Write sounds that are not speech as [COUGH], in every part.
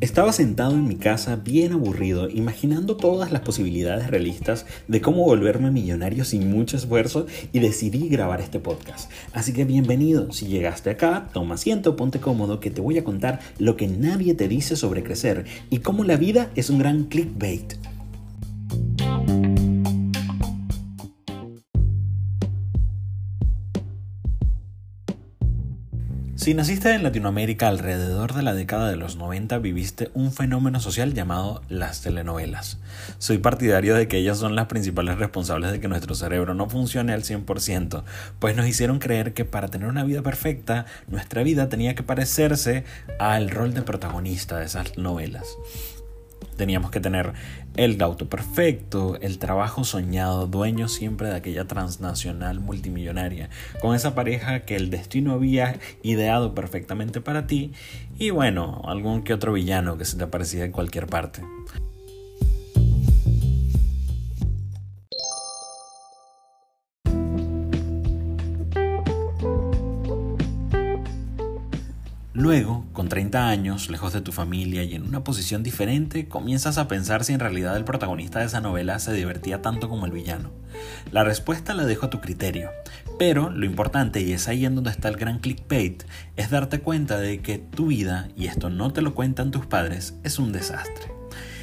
Estaba sentado en mi casa bien aburrido, imaginando todas las posibilidades realistas de cómo volverme millonario sin mucho esfuerzo y decidí grabar este podcast. Así que bienvenido, si llegaste acá, toma asiento, ponte cómodo que te voy a contar lo que nadie te dice sobre crecer y cómo la vida es un gran clickbait. Si naciste en Latinoamérica alrededor de la década de los 90, viviste un fenómeno social llamado las telenovelas. Soy partidario de que ellas son las principales responsables de que nuestro cerebro no funcione al 100%, pues nos hicieron creer que para tener una vida perfecta, nuestra vida tenía que parecerse al rol de protagonista de esas novelas. Teníamos que tener el auto perfecto, el trabajo soñado, dueño siempre de aquella transnacional multimillonaria, con esa pareja que el destino había ideado perfectamente para ti y bueno, algún que otro villano que se te aparecía en cualquier parte. Luego, con 30 años, lejos de tu familia y en una posición diferente, comienzas a pensar si en realidad el protagonista de esa novela se divertía tanto como el villano. La respuesta la dejo a tu criterio, pero lo importante, y es ahí en donde está el gran clickbait, es darte cuenta de que tu vida, y esto no te lo cuentan tus padres, es un desastre.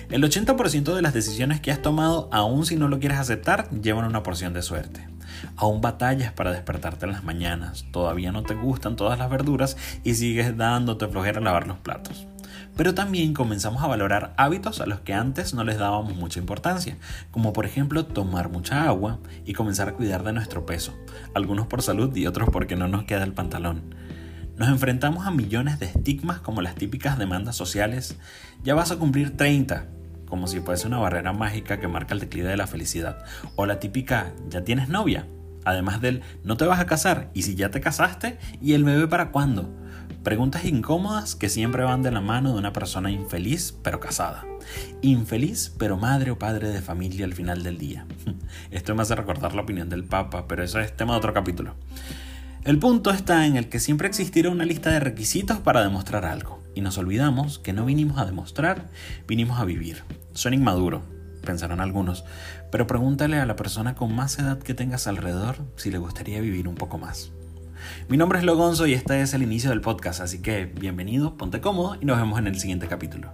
El 80% de las decisiones que has tomado, aun si no lo quieres aceptar, llevan una porción de suerte. Aún batallas para despertarte en las mañanas, todavía no te gustan todas las verduras y sigues dándote flojera lavar los platos. Pero también comenzamos a valorar hábitos a los que antes no les dábamos mucha importancia, como por ejemplo tomar mucha agua y comenzar a cuidar de nuestro peso, algunos por salud y otros porque no nos queda el pantalón. Nos enfrentamos a millones de estigmas como las típicas demandas sociales, ya vas a cumplir 30, como si fuese una barrera mágica que marca el declive de la felicidad. O la típica, ya tienes novia. Además del, no te vas a casar. Y si ya te casaste, ¿y el bebé para cuándo? Preguntas incómodas que siempre van de la mano de una persona infeliz pero casada. Infeliz pero madre o padre de familia al final del día. [LAUGHS] Esto me hace recordar la opinión del Papa, pero eso es tema de otro capítulo. El punto está en el que siempre existirá una lista de requisitos para demostrar algo, y nos olvidamos que no vinimos a demostrar, vinimos a vivir. Suena inmaduro, pensarán algunos, pero pregúntale a la persona con más edad que tengas alrededor si le gustaría vivir un poco más. Mi nombre es Logonzo y este es el inicio del podcast, así que bienvenido, ponte cómodo y nos vemos en el siguiente capítulo.